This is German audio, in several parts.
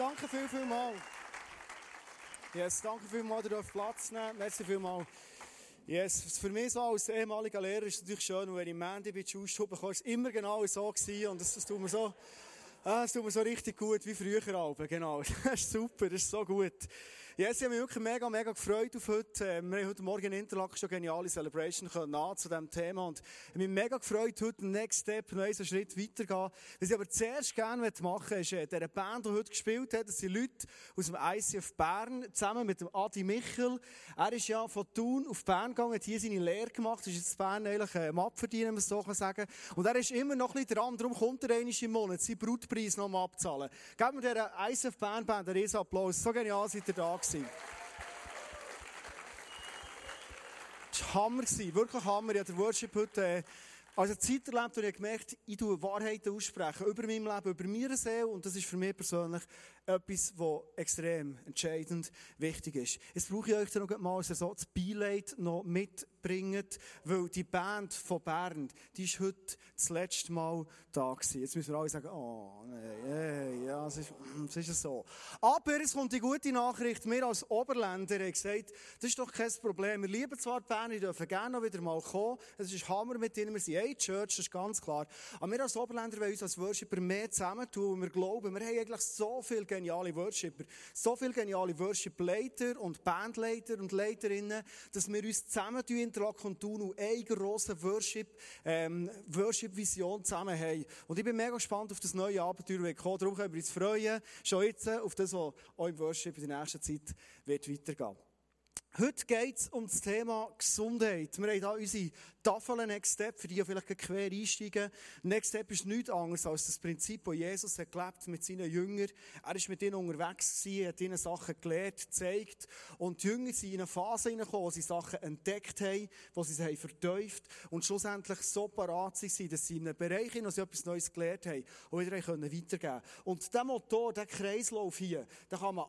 danke viel, viel mal. Yes, danke viel mal, ihr dürft Platz nehmen. Merci viel mal. Yes, für mich so als ehemaliger Lehrer ist es natürlich schön, wenn ich Mandy bei Schuss bekomme, es immer genau so gewesen und das, das tut mir so, ah, das tut mir so richtig gut, wie früher Alben, genau. Das ist super, das ist so gut. Yes, ich habe mich wirklich mega, mega gefreut auf heute. Ähm, wir haben heute Morgen in Interlaken schon geniale Celebration können zu diesem Thema. Und ich habe mich mega gefreut, heute den Next Step, noch einen Schritt weiterzugehen. Was ich aber zuerst gerne machen möchte, ist, äh, dieser Band, die heute gespielt hat, das sind Leute aus dem ICF Bern, zusammen mit dem Adi Michel. Er ist ja von Thun auf Bern gegangen, hat hier seine Lehre gemacht, ist jetzt Bern eigentlich ein Map verdienen, wenn man so sagen Und er ist immer noch ein bisschen dran, darum kommt er einmal im Monat seinen Brutpreis noch mal abzahlen. Geben wir dieser ICF Bern Band einen Applaus. So genial seid ihr da gewesen. Das war Hammer, wirklich Hammer. Ich habe den Worship heute äh, als Zeit erlebt und ich gemerkt, ich tue Wahrheiten aussprechen über mein Leben, über meine Seele und das ist für mich persönlich etwas, was extrem entscheidend wichtig ist. Jetzt brauche ich euch dann noch mal so das Beileid noch mitbringen, weil die Band von Bern, die ist heute das letzte Mal da gewesen. Jetzt müssen wir alle sagen, oh, nee, ja, es ist, es ist so. Aber es kommt die gute Nachricht, wir als Oberländer haben gesagt, das ist doch kein Problem. Wir lieben zwar die Bern, wir dürfen gerne noch wieder mal kommen. Es ist Hammer mit ihnen, wir sind eine Church, das ist ganz klar. Aber wir als Oberländer wollen uns als Worshipper mehr zusammentun und wir glauben, wir haben eigentlich so viel geniale Worshipper, so viele geniale Worship-Leiter und Bandleiter und Leiterinnen, dass wir uns zusammen tun, Interlaken und tun und eine grosse Worship, ähm, Worship-Vision zusammen haben. Und ich bin mega gespannt auf das neue Abenteuer, das kommt. Darum können wir uns freuen, schon jetzt auf das, was auch im Worship in der nächsten Zeit wird weitergehen Heute geht es um das Thema Gesundheit. Wir haben hier unsere Tafel Next Step, für die die vielleicht quer einsteigen. Next Step ist nichts anderes als das Prinzip, das Jesus hat gelebt mit seinen Jüngern. Er ist mit ihnen unterwegs hat ihnen Sachen gelehrt, gezeigt. Und die Jünger sind in eine Phase hineingekommen, wo sie Sachen entdeckt haben, wo sie sie haben und schlussendlich so parat sind, dass sie in einem Bereich, in sie etwas Neues gelernt haben, und wieder weitergeben können. Und der Motor, der Kreislauf hier, da kann man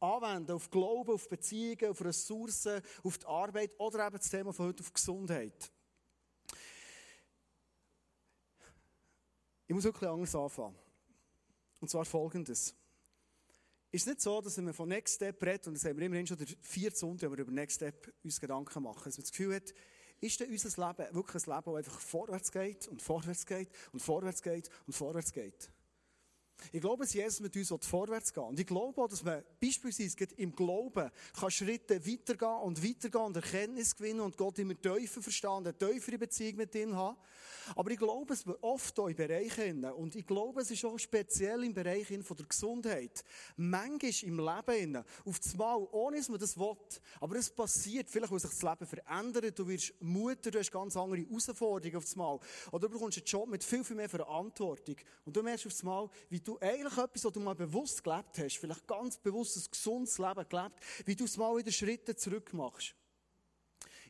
anwenden auf Glauben, auf Beziehungen, auf Ressourcen, auf die Arbeit oder eben das Thema von heute auf Gesundheit. Ich muss wirklich anders anfangen. Und zwar folgendes. Ist es nicht so, dass wenn man von Next Step redet, und das haben wir immerhin schon der vierte Sonntag, wenn wir über Next Step uns Gedanken machen, dass man das Gefühl hat, ist denn unser Leben wirklich ein Leben, das einfach vorwärts geht und vorwärts geht und vorwärts geht und vorwärts geht? Ich glaube, dass Jesus mit uns vorwärts gehen Und ich glaube auch, dass man beispielsweise im Glauben kann Schritte weitergehen und weitergehen und Erkenntnis gewinnen und Gott immer tiefer verstehen, eine tiefere Beziehung mit ihm haben. Aber ich glaube, es wird oft auch in Bereichen, und ich glaube, es ist auch speziell im Bereich von der Gesundheit, manchmal im Leben, auf das Mal, ohne dass man das will, aber es passiert, vielleicht weil sich das Leben verändert, du wirst Mutter, du hast ganz andere Herausforderungen auf das Mal, oder du bekommst einen Job mit viel, viel mehr Verantwortung, und du merkst auf das Mal, wie du eigentlich etwas, was du mal bewusst gelebt hast, vielleicht ganz bewusst ein gesundes Leben gelebt, wie du es mal wieder Schritte zurück machst.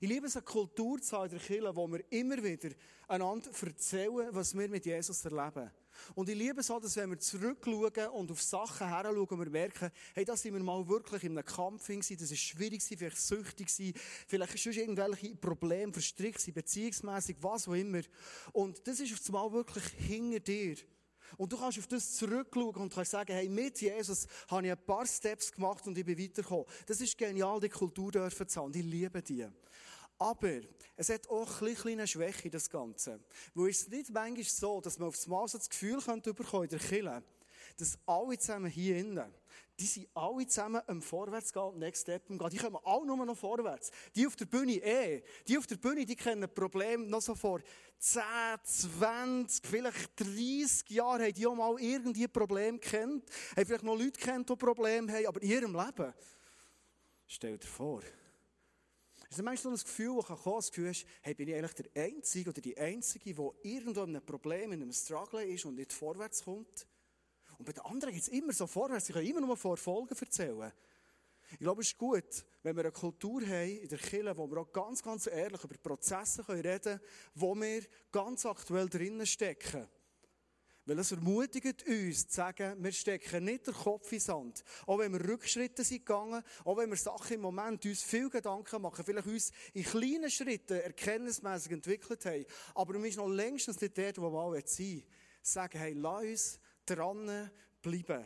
Ich liebe es, eine Kultur zu haben in der Kirche, wo wir immer wieder einander erzählen, was wir mit Jesus erleben. Und ich liebe es auch, dass wenn wir zurückschauen und auf Sachen heranschauen und wir merken, hey, da sind wir mal wirklich in einem Kampf gewesen, das ist schwierig vielleicht süchtig vielleicht schon irgendwelche Probleme verstrickt gewesen, beziehungsmässig, was auch immer. Und das ist auf einmal wirklich hinter dir. Und du kannst auf das zurückschauen und kannst sagen, hey, mit Jesus habe ich ein paar Steps gemacht und ich bin weitergekommen. Das ist genial, die Kultur dürfen zu haben. Ich liebe die. Aber es hat auch eine kleine Schwäche, das Ganze. Wo ist es nicht manchmal so, dass man aufs so das Gefühl könnte bekommen in der Kirche, dass alle zusammen hier innen, die sind alle zusammen am Vorwärts gehen, Next Step gehen. Die kommen alle nur noch vorwärts. Die auf der Bühne eh. Die auf der Bühne, die kennen Probleme noch so vor 10, 20, vielleicht 30 Jahren haben die auch mal irgendwie Probleme kennt. Haben vielleicht noch Leute kennt, die Probleme haben, aber in ihrem Leben. Stell dir vor. Es ist manchmal so ein Gefühl, das kann kommen, das Gefühl hast, hey, bin ich eigentlich der Einzige oder die Einzige, die irgendwo in einem Problem, in einem Struggle ist und nicht vorwärts kommt? Und bei den anderen geht es immer so vorwärts. Sie können immer nur von Erfolgen erzählen. Ich glaube, es ist gut, wenn wir eine Kultur haben in der Kirche, wo wir auch ganz, ganz ehrlich über Prozesse reden können, wo wir ganz aktuell drinnen stecken. Weil es ermutigt uns zu sagen, wir stecken nicht den Kopf in Sand. Auch wenn wir Rückschritte sind gegangen, auch wenn wir Sachen im Moment uns viel Gedanken machen, vielleicht uns in kleinen Schritten erkenntnismäßig entwickelt haben. Aber wir sind noch längstens nicht dort, wo wir alle sein Sagen, hey, lass uns dran.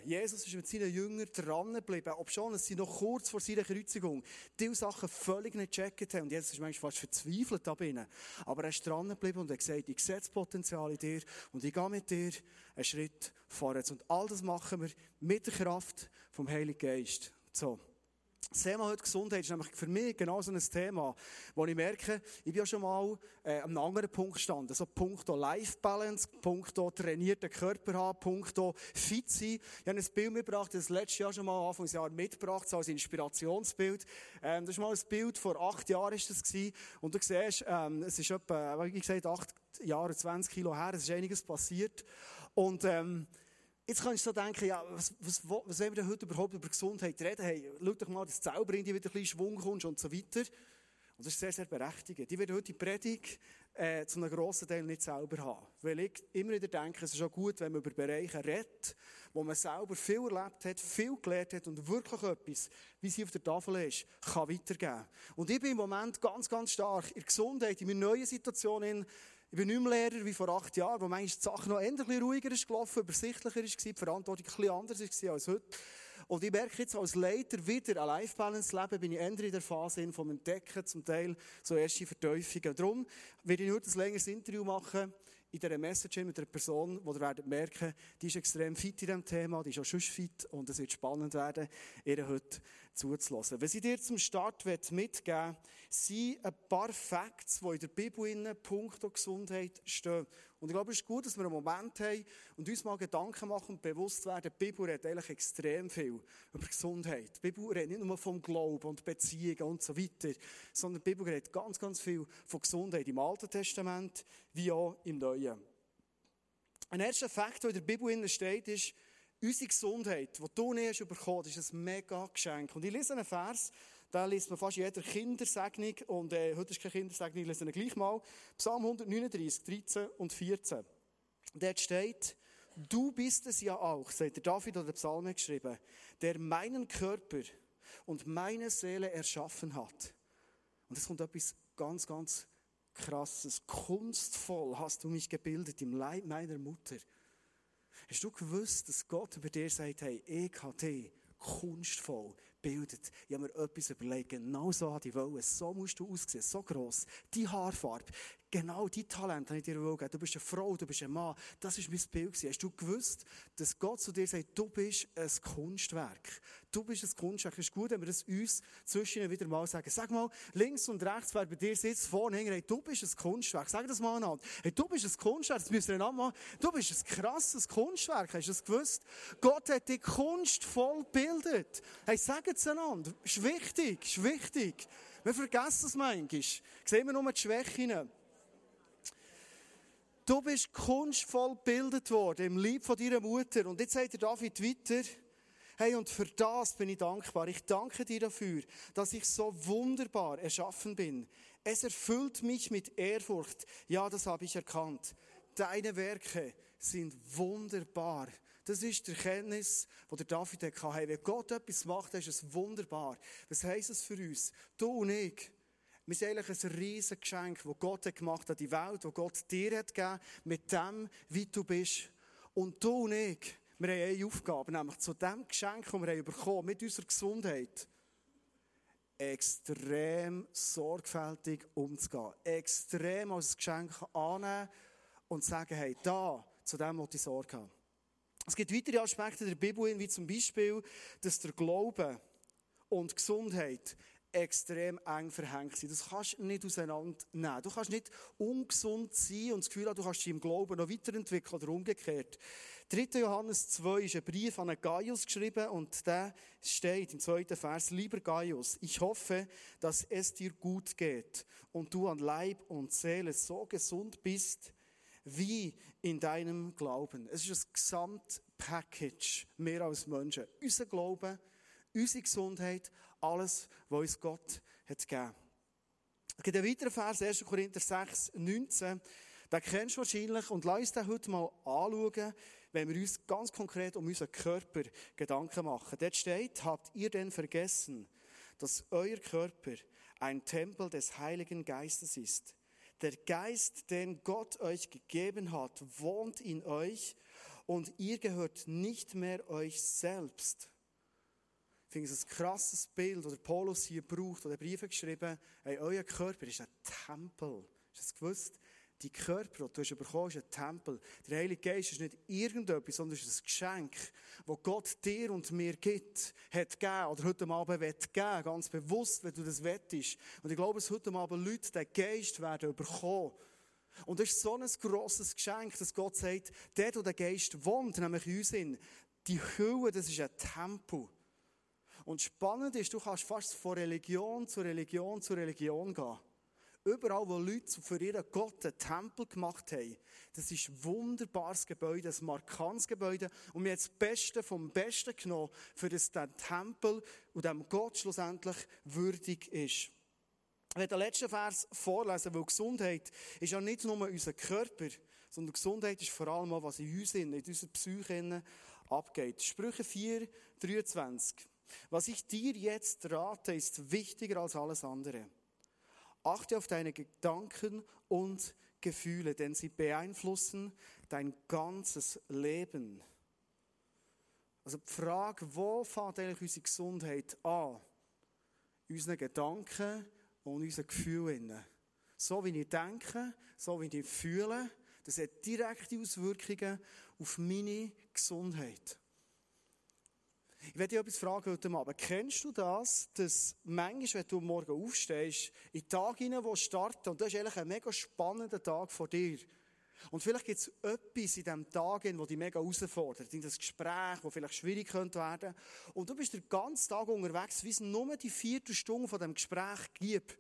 Jesus ist mit seinen Jüngern dran geblieben, obschon sie noch kurz vor seiner Kreuzigung diese Sachen völlig nicht gecheckt haben. Und jetzt ist manchmal fast verzweifelt da drinnen. Aber er ist dran geblieben und hat gesagt, ich sehe das Potenzial in dir und ich gehe mit dir einen Schritt vorwärts. Und all das machen wir mit der Kraft vom Heiligen Geist. So. Das Thema heute Gesundheit ist nämlich für mich genau so ein Thema, wo ich merke, ich bin ja schon mal äh, an einem anderen Punkt gestanden. So Punkto Life Balance, Punkto trainierten Körper haben, Punkto fit sein. Ich habe ein Bild mitgebracht, das letztes Jahr schon mal Anfangsjahr mitgebracht, so als Inspirationsbild. Ähm, das ist mal ein Bild, vor acht Jahren ist das gewesen. Und du siehst, ähm, es ist etwa, wie gesagt, acht Jahre, 20 Kilo her, es ist einiges passiert. Und, ähm, Jetzt kannst du so denken, ja, was, was, was wollen wir denn heute überhaupt über Gesundheit reden? Hey, schau doch mal, dass du selber in die wieder ein bisschen Schwung kommst und so weiter. Und das ist sehr, sehr berechtigt. Ich werde heute die Predigt äh, zu einem grossen Teil nicht selber haben. Weil ich immer wieder denke, es ist auch gut, wenn man über Bereiche redet, wo man selber viel erlebt hat, viel gelernt hat und wirklich etwas, wie sie auf der Tafel ist, kann weitergeben. Und ich bin im Moment ganz, ganz stark in Gesundheit, in meiner neuen Situation, ich bin nicht mehr Lehrer wie vor acht Jahren, wo manchmal die Sache noch endlich ruhiger ist gelaufen, übersichtlicher ist, die Verantwortung ein bisschen anders war als heute. Und ich merke jetzt als Leiter wieder ein Life-Balance leben, bin ich ändere in der Phase vom Entdecken, zum Teil so erste Verteufungen. Darum werde ich heute ein längeres Interview machen in dieser Message mit einer Person, die ihr werdet merken, die ist extrem fit in diesem Thema, die ist auch schon fit und es wird spannend werden, ihr heute zuzulassen. Was ich dir zum Start mitgeben will, sind ein paar Facts, die in der Bibel in puncto Gesundheit stehen. Und ich glaube, es ist gut, dass wir einen Moment haben und uns mal Gedanken machen und bewusst werden, die Bibel redet eigentlich extrem viel über Gesundheit. Die Bibel redet nicht nur vom Glauben und Beziehungen und so weiter, sondern die Bibel redet ganz, ganz viel von Gesundheit im Alten Testament wie auch im Neuen. Ein erster Fakt, der in der Bibel steht, ist, unsere Gesundheit, die du nicht hast bekommen, ist ein mega Geschenk. Und ich lese einen Vers, da liest man fast jeder Kindersegnung. Und äh, heute ist keine Kindersegnung, ich lese ihn gleich mal. Psalm 139, 13 und 14. Dort steht, du bist es ja auch, sagt der David oder der Psalm geschrieben, der meinen Körper und meine Seele erschaffen hat. Und es kommt etwas ganz, ganz krasses. Kunstvoll hast du mich gebildet im Leib meiner Mutter. Hast du gewusst, dass Gott über dir sagt, hey, dich kunstvoll bildet. Ich habe mir etwas überlegt, genau so hat ich wollen. So musst du aussehen, so gross. Die Haarfarbe, genau die Talent habe ich dir gegeben. Du bist eine Frau, du bist ein Mann. Das war mein Bild. Hast du gewusst, dass Gott zu dir sagt, du bist ein Kunstwerk. Du bist ein Kunstwerk. Es ist gut, wenn wir das uns zwischen wieder mal sagen. Sag mal, links und rechts, wer bei dir sitzt, vorne hinten, hey, du bist ein Kunstwerk. Sag das mal an. Hey, du bist ein Kunstwerk. Das müssen wir machen. Du bist ein krasses Kunstwerk. Hast du das gewusst? Gott hat dich kunstvoll gebildet. Hey, sag es einander. Ist wichtig, ist wichtig. Wir vergessen es manchmal. Sehen wir nur die Schwächen. Du bist kunstvoll gebildet worden im Lieb von deiner Mutter. Und jetzt sagt der David weiter, hey, und für das bin ich dankbar. Ich danke dir dafür, dass ich so wunderbar erschaffen bin. Es erfüllt mich mit Ehrfurcht. Ja, das habe ich erkannt. Deine Werke sind wunderbar. Das ist die Erkenntnis, die der David hatte. Hey, wenn Gott etwas macht, ist es wunderbar. Was heisst es für uns? Du und ich, wir sind eigentlich ein riesiges Geschenk, das Gott gemacht hat, die Welt, das Gott dir hat gegeben, mit dem, wie du bist. Und du und ich, wir haben eine Aufgabe, nämlich zu dem Geschenk, das wir haben bekommen, mit unserer Gesundheit, extrem sorgfältig umzugehen. Extrem als Geschenk annehmen und sagen, hey, da, zu dem muss ich Sorge haben. Es gibt weitere Aspekte der Bibel, wie zum Beispiel, dass der Glaube und Gesundheit extrem eng verhängt sind. Das kannst du nicht auseinandernehmen. Du kannst nicht ungesund sein und das Gefühl haben, du kannst dich im Glauben noch weiterentwickeln oder umgekehrt. 3. Johannes 2 ist ein Brief an Gaius geschrieben und da steht im zweiten Vers, lieber Gaius, ich hoffe, dass es dir gut geht und du an Leib und Seele so gesund bist, wie in deinem Glauben. Es ist ein Gesamtpackage, mehr als Menschen. Unser Glaube, unsere Gesundheit, alles, was uns Gott hat gegeben. Es gibt einen weiteren Vers, 1. Korinther 6, 19. Den kennst du wahrscheinlich und lass uns den heute mal anschauen, wenn wir uns ganz konkret um unseren Körper Gedanken machen. Dort steht, habt ihr denn vergessen, dass euer Körper ein Tempel des Heiligen Geistes ist? Der Geist, den Gott euch gegeben hat, wohnt in euch und ihr gehört nicht mehr euch selbst. Ich finde es ein krasses Bild, das Paulus hier braucht, oder Briefe geschrieben, hey, euer Körper ist ein Tempel. Hast du das gewusst? Die Körper, die du bekommen ist ein Tempel. Der Heilige Geist ist nicht irgendetwas, sondern ist ein Geschenk, das Gott dir und mir gibt, hat gegeben, oder heute Abend wird geben, ganz bewusst, wenn du das wettest. Und ich glaube, dass heute Abend Leute den Geist werden bekommen. Und das ist so ein grosses Geschenk, dass Gott sagt, der, der der Geist wohnt, nämlich in uns, die Hülle, das ist ein Tempel. Und spannend ist, du kannst fast von Religion zu Religion zu Religion gehen. Überall, wo Leute für ihren Gott einen Tempel gemacht haben, das ist ein wunderbares Gebäude, ein markantes Gebäude. Und wir haben das Beste vom Besten genommen, für das der Tempel und dem Gott schlussendlich würdig ist. Ich werde den letzten Vers vorlesen, weil Gesundheit ist ja nicht nur unser Körper, sondern Gesundheit ist vor allem auch, was in uns, in unserer Psyche abgeht. Sprüche 4, 23. Was ich dir jetzt rate, ist wichtiger als alles andere. Achte auf deine Gedanken und Gefühle, denn sie beeinflussen dein ganzes Leben. Also die Frage, wo fängt eigentlich unsere Gesundheit an? Unsere Gedanken und unsere Gefühle. So wie ich denke, so wie ich fühle, das hat direkte Auswirkungen auf meine Gesundheit. Ich werde dich etwas fragen heute Abend. Kennst du das, dass manchmal, wenn du morgen aufstehst, in Tag hinein, wo starten, und das ist eigentlich ein mega spannender Tag vor dir. Und vielleicht gibt es etwas in diesem Tag, das dich mega herausfordert. In das Gespräch, das vielleicht schwierig könnte werden. Und du bist den ganzen Tag unterwegs, wie es nur die vierte Stunde von dem Gespräch gibt.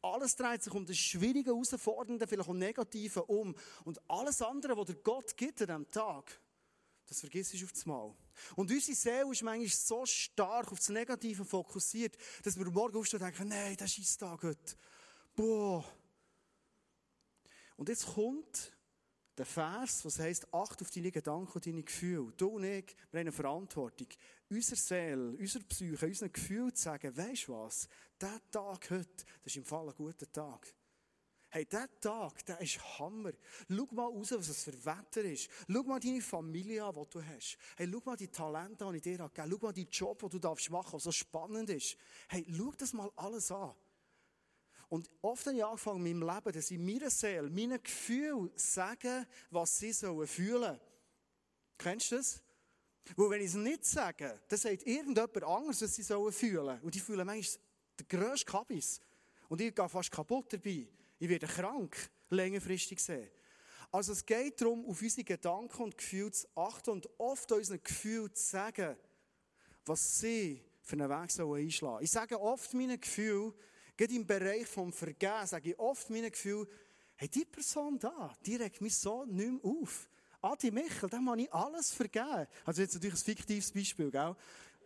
Alles dreht sich um das Schwierige, Herausfordernde, vielleicht um Negative um. Und alles andere, was dir Gott gibt an diesem Tag, das vergisst du auf das Mal. Und unsere Seele ist manchmal so stark auf das Negative fokussiert, dass wir morgen aufstehen und denken, nein, das ist Tag heute. Boah. Und jetzt kommt der Vers, was heißt, acht auf deine Gedanken und deine Gefühle. Du und ich, wir haben eine Verantwortung, unserer Seele, unserer Psyche, unseren Gefühlen zu sagen, weisst du was, der Tag heute, das ist im Fall ein guter Tag. Hey, dieser Tag, der ist Hammer. Schau mal raus, was es für Wetter ist. Schau mal deine Familie an, die du hast. Hey, schau mal die Talente die ich dir gegeben Schau mal die Job, den du darfst machen, der so spannend ist. Hey, schau das mal alles an. Und oft habe ich angefangen in meinem Leben, dass ich meiner Seele, meinen Gefühlen sagen, was sie sollen fühlen. Kennst du das? Weil wenn ich es nicht sage, dann sagt irgendjemand anderes, was sie sollen fühlen. Und die fühlen manchmal den grössten Kabis. Und ich gehe fast kaputt dabei. Ich werde krank, längerfristig sehen. Also es geht darum, auf unsere Gedanken und Gefühle zu achten und oft unseren Gefühlen zu sagen, was sie für einen Weg sollen einschlagen. Ich sage oft meinen Gefühlen, gerade im Bereich vom Vergehen, sage ich oft meinen Gefühlen, hey, die Person da, die regt mich so nicht mehr auf. Adi Michel, dem habe ich alles vergeben. Also jetzt natürlich ein fiktives Beispiel, gell?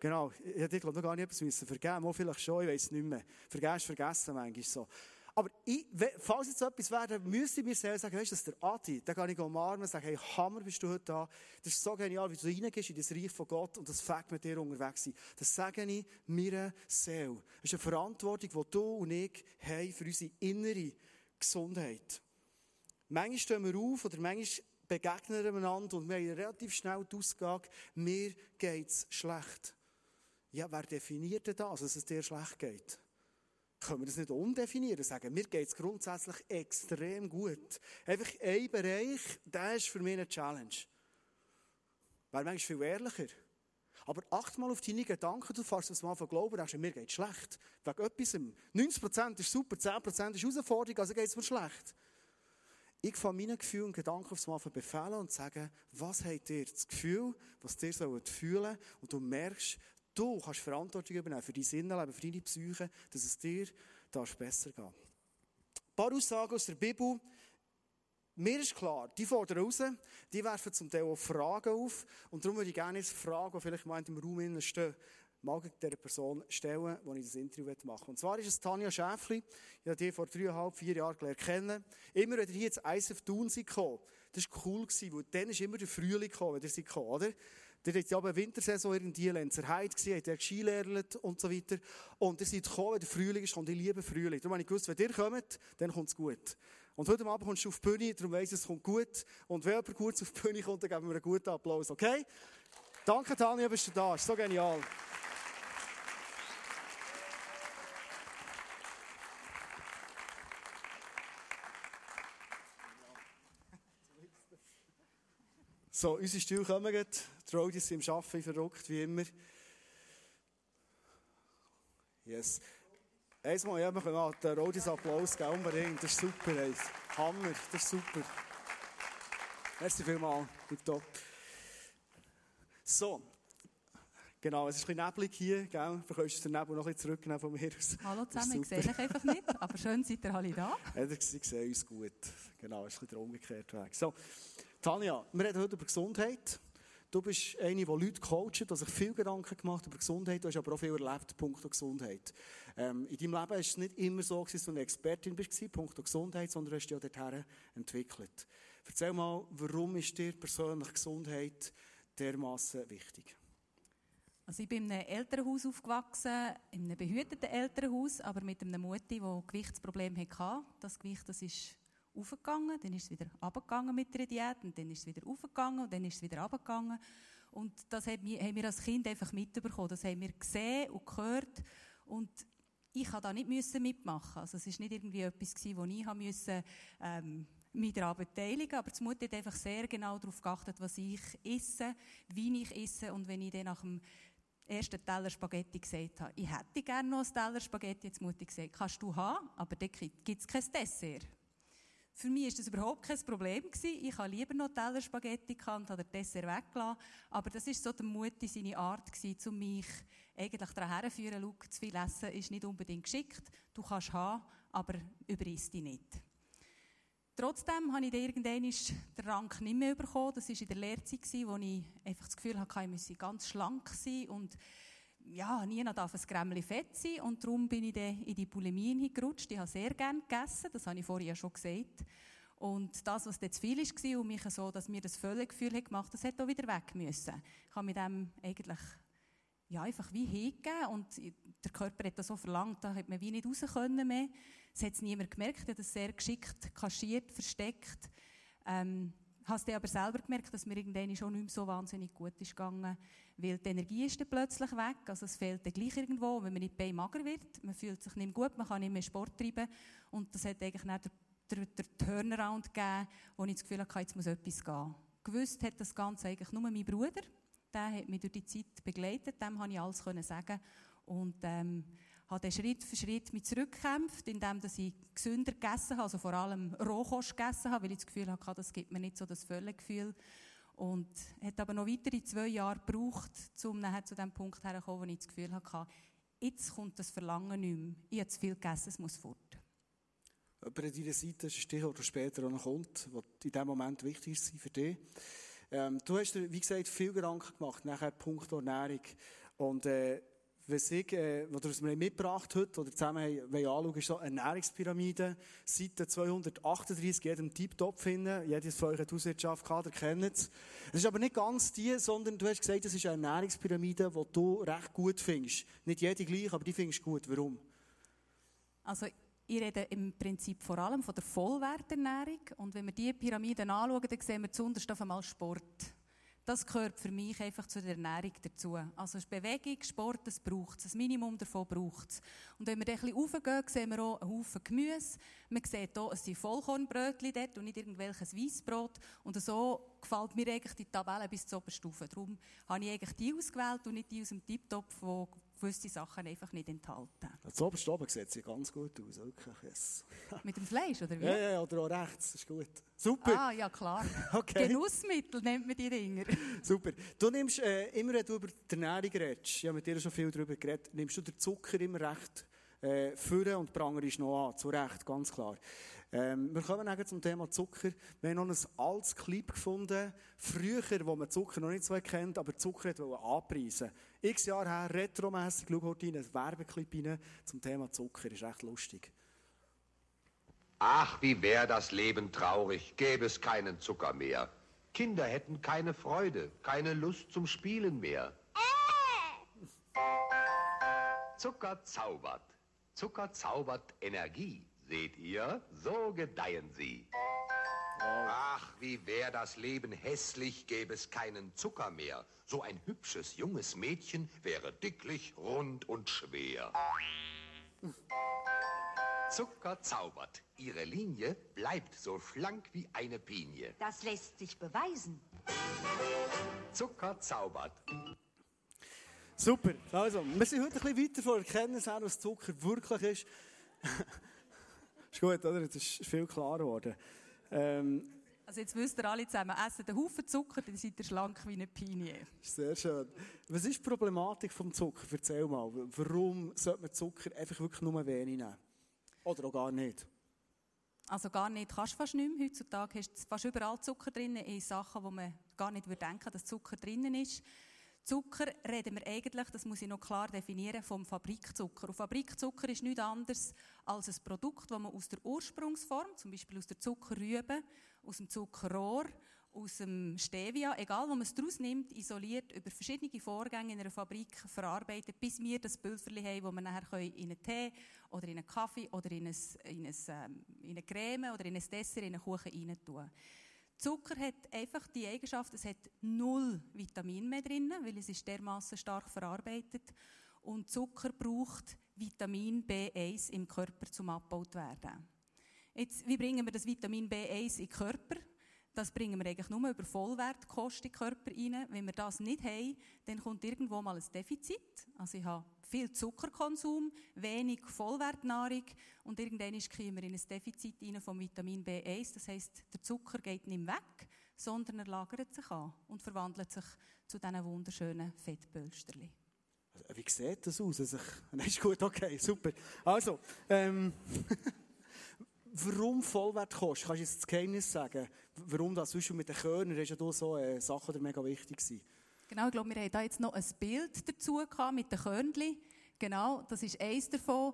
Genau, ich hätte glaube noch gar nicht etwas müssen vergeben, vielleicht schon, ich weiß es nicht mehr. Vergeben ist vergessen manchmal so. Aber ich, falls jetzt etwas wäre, müsste ich mir selber sagen, weißt du, das ist der Adi. Da kann ich umarmen und sagen, hey, Hammer, bist du heute da. Das ist so genial, wie du reingehst in das Reich von Gott und das Fakt mit dir unterwegs sein. Das sage ich mir Seele. Das ist eine Verantwortung, die du und ich haben für unsere innere Gesundheit. Manchmal stehen wir auf oder manchmal begegnen wir einander und wir haben relativ schnell die Ausgabe, mir geht es schlecht. Ja, wer definiert denn das, dass es dir schlecht geht? Können wir das nicht undefinieren, sagen, mir geht es grundsätzlich extrem gut. Einfach ein Bereich, der ist für mich eine Challenge. Wäre manchmal viel ehrlicher. Aber acht mal auf deine Gedanken, du fährst das mal von Glauben, denkst, mir geht es schlecht. Wegen etwas, 90% ist super, 10% ist Herausforderung, also geht es mir schlecht. Ich fange meine Gefühle und Gedanken aufs Mal befehlen und sage, was habt ihr das Gefühl, was ihr sollt fühlen und du merkst, Du kannst Verantwortung übernehmen für dein Sinnenleben, für deine Psyche, dass es dir besser geht. Ein paar Aussagen aus der Bibel. Mir ist klar, die fordern raus, die werfen zum Teil auch Fragen auf. Und darum würde ich gerne jetzt Fragen, die vielleicht mal im Raum stehen, mal dieser Person stellen, die ich das Interview machen möchte. Und zwar ist es Tanja Schäfli. Ich habe die vor dreieinhalb, vier Jahren gelernt kennen. Immer, wenn ihr hier ins Eis auf Thun seid, das war cool, weil dann ist immer der Frühling gekommen, wenn ihr seid oder? Der hat ja aber Wintersaison irgendwie Lenzer Heid gesehen, hat er geskilernt und so weiter. Und ihr seid gekommen, wenn der Frühling ist, und ich liebe Frühling. Darum habe ich gewusst, wenn ihr kommt, dann kommt es gut. Und heute Abend kommst du auf die Bühne, darum weiss ich, es kommt gut. Und wenn jemand gut auf die Bühne kommt, dann geben wir einen guten Applaus, okay? Danke, Tanja, bist du da. Ist so genial. So, unsere Stühle kommen jetzt. Die Roadies sind im Arbeiten verrückt, wie immer. Yes. Einmal, ja, wir können den Roadies Applaus geben, unbedingt. Das ist super, ey. Hammer, das ist super. Merci vielmals, top. So. Genau, es ist ein bisschen neblig hier, gell? Du kannst den Nebel noch ein bisschen zurücknehmen von mir aus. Hallo zusammen, ich sehe euch einfach nicht, aber schön seid ihr alle da. Ja, sie sehen uns gut. Genau, es ist ein bisschen der umgekehrte Weg. So. Tanja, wir reden heute über Gesundheit. Du bist eine, die Leute coacht, die sich viel Gedanken gemacht über Gesundheit. Du hast aber auch viel erlebt, Punkt Gesundheit. Ähm, in deinem Leben war es nicht immer so, dass du eine Expertin bist, Punkt Gesundheit, sondern hast dich auch dorthin entwickelt. Erzähl mal, warum ist dir persönlich Gesundheit dermaßen wichtig? Also ich bin in einem Elternhaus aufgewachsen, in einem behüteten Elternhaus, aber mit einer Mutter, die Gewichtsprobleme hatte. Das Gewicht, das ist aufgegangen, dann ist es wieder abgegangen mit der Diät und dann ist es wieder aufgegangen und dann ist es wieder abgegangen. Und das haben wir als Kind einfach mitbekommen. Das haben wir gesehen und gehört. Und ich musste da nicht mitmachen. Also es war nicht irgendwie etwas, wo ich musste, ähm, mich daran beteiligen Aber die Mutter hat einfach sehr genau darauf geachtet, was ich esse, wie ich esse. Und wenn ich dann nach dem ersten Teller Spaghetti gesagt habe, ich hätte gerne noch einen Teller Spaghetti, die Mutter gesagt, kannst du haben, aber dann gibt es kein Dessert. Für mich war das überhaupt kein Problem. Ich habe lieber noch Teller Spaghetti und habe den Dessert weggelassen. Aber das war so der Mutti seine Art, um mich eigentlich daran herzuführen, zu viel essen ist nicht unbedingt geschickt. Du kannst haben, aber überiss dich nicht. Trotzdem habe ich irgendwann den Rang nicht mehr bekommen. Das war in der Lehrzeit, wo ich einfach das Gefühl hatte, ich müsse ganz schlank sein und ja, nie darf ein Grämmchen fett sein und darum bin ich dann in die Bulimie hingerutscht. Ich habe sehr gerne gegessen, das habe ich vorhin ja schon gesagt. Und das, was dann zu viel war und mich so, dass mir das Völlegefühl hat gemacht, das hätte auch wieder weg müssen. Ich habe mit dem eigentlich ja, einfach wie hingegeben und der Körper hat das so verlangt, da hat man wie nicht raus können mehr. Es hat es niemand gemerkt, er hat das sehr geschickt kaschiert, versteckt. Ähm, hast du aber selber gemerkt, dass mir irgendwann schon nicht mehr so wahnsinnig gut ist gegangen, weil die Energie ist dann plötzlich weg, also es fehlt dann gleich irgendwo, wenn man nicht bei mager wird, man fühlt sich nicht mehr gut, man kann nicht mehr Sport treiben. Und das hat eigentlich nicht der, der, Turnaround gegeben, wo ich das Gefühl hatte, jetzt muss etwas gehen. Gewusst hat das Ganze eigentlich nur mein Bruder, der hat mich durch die Zeit begleitet, dem konnte ich alles sagen. Und ähm, habe dann Schritt für Schritt mich zurückgekämpft, indem ich gesünder gegessen habe, also vor allem Rohkost gegessen habe, weil ich das Gefühl hatte, das gibt mir nicht so das Völlegefühl. Und hat aber noch weitere zwei Jahre gebraucht, um nachher zu dem Punkt herzukommen, wo ich das Gefühl hatte, jetzt kommt das Verlangen nicht mehr. Ich habe zu viel gegessen, es muss fort. Jemand an deiner Seite ist ein Stichwort, das später noch kommt, was in diesem Moment wichtig ist für dich. Ähm, du hast dir, wie gesagt, viel Gedanken gemacht, nachher Punkt Ernährung. Und äh, was ich, äh, was wir mitgebracht heute, oder zusammen wollen anschauen, ist so Ernährungspyramide. Seite 238, jedem Tiptop finden. Jedes von euch hat Hauswirtschaft gehabt, ihr kennt es. Es ist aber nicht ganz die, sondern du hast gesagt, es ist eine Ernährungspyramide, die du recht gut findest. Nicht jede gleich, aber die findest du gut. Warum? Also, ich rede im Prinzip vor allem von der Vollwerternährung. Und wenn wir diese Pyramide anschauen, dann sehen wir zuunterst auf einmal Sport. Das gehört für mich einfach zu der Ernährung dazu. Also Bewegung, Sport, das braucht es. Das Minimum davon braucht es. Und wenn wir dann ein bisschen raufgehen, sehen wir auch einen Haufen Gemüse. Man sieht hier, es sind Vollkornbrötchen dort und nicht irgendwelches Weissbrot. Und so gefällt mir eigentlich die Tabelle bis zur Oberstufe. Darum habe ich eigentlich die ausgewählt und nicht die aus dem Tiptopf, die gewisse Sachen einfach nicht enthalten. Das oberste oben sieht ja ganz gut aus, wirklich. Yes. Mit dem Fleisch, oder wie? Ja, ja, oder auch rechts, das ist gut. Super. Ah, ja klar. Okay. Genussmittel nennt man die Dinger. Super. Du nimmst, äh, immer wenn du über die Ernährung redest, ich habe mit dir schon viel darüber geredet, nimmst du den Zucker immer recht äh, führen und Pranger ist noch an, zu Recht, ganz klar. Ähm, wir kommen jetzt zum Thema Zucker. Wir haben noch ein altes Clip gefunden, früher, wo man Zucker noch nicht so kennt, aber Zucker hat anpreisen X Jahre her, retromässig, schau heute rein, ein Werbeclip rein zum Thema Zucker, ist echt lustig. Ach, wie wäre das Leben traurig, gäbe es keinen Zucker mehr. Kinder hätten keine Freude, keine Lust zum Spielen mehr. Zucker zaubert. Zucker zaubert Energie Seht ihr, so gedeihen sie. Ach, wie wär das Leben hässlich, gäbe es keinen Zucker mehr. So ein hübsches junges Mädchen wäre dicklich, rund und schwer. Zucker zaubert. Ihre Linie bleibt so schlank wie eine Pinie. Das lässt sich beweisen. Zucker zaubert. Super. Also, wir sind heute ein bisschen weiter von Erkenntnis her, was Zucker wirklich ist. ist gut, oder? Das ist viel klarer geworden. Ähm, Also jetzt wisst ihr alle zusammen, essen einen Haufen Zucker, dann seid ihr schlank wie eine Pinie. sehr schön. Was ist die Problematik vom Zucker? Erzähl mal. Warum sollte man Zucker einfach wirklich nur wenig nehmen? Oder auch gar nicht? Also gar nicht, kannst du fast nicht mehr. Heutzutage hast du fast überall Zucker drin, in Sachen, wo man gar nicht würde denken dass Zucker drin ist. Zucker reden wir eigentlich, das muss ich noch klar definieren, vom Fabrikzucker. Und Fabrikzucker ist nichts anderes als ein Produkt, das man aus der Ursprungsform, zum Beispiel aus der Zuckerrübe, aus dem Zuckerrohr, aus dem Stevia, egal wo man es daraus nimmt, isoliert, über verschiedene Vorgänge in einer Fabrik verarbeitet, bis wir das Pülverli haben, das wir nachher in einen Tee oder in einen Kaffee oder in, ein, in, ein, ähm, in eine Creme oder in ein Dessert, in einen Kuchen rein tun. Zucker hat einfach die Eigenschaft, es hat null Vitamin mehr drin, weil es ist dermaßen stark verarbeitet. Und Zucker braucht Vitamin B1 im Körper zum abgebaut werden. Jetzt, wie bringen wir das Vitamin B1 in den Körper? Das bringen wir eigentlich nur über Vollwertkost in den Körper rein. Wenn wir das nicht haben, dann kommt irgendwo mal ein Defizit. Also ich habe viel Zuckerkonsum, wenig Vollwertnahrung und irgendwann kommen wir in ein Defizit rein vom Vitamin B1. Das heißt, der Zucker geht nicht weg, sondern er lagert sich an und verwandelt sich zu diesen wunderschönen Fettpölsterchen. Wie sieht das aus? Also, ist gut, okay, super. Also, ähm, warum Vollwertkost? Kannst du jetzt das Geheimnis sagen? Warum das? Sonst mit den Körnern ist ja da so äh, Sachen, die mega wichtig sind. Genau, ich glaube, wir haben da jetzt noch ein Bild dazu gehabt mit den Körnchen. Genau, das ist eins davon.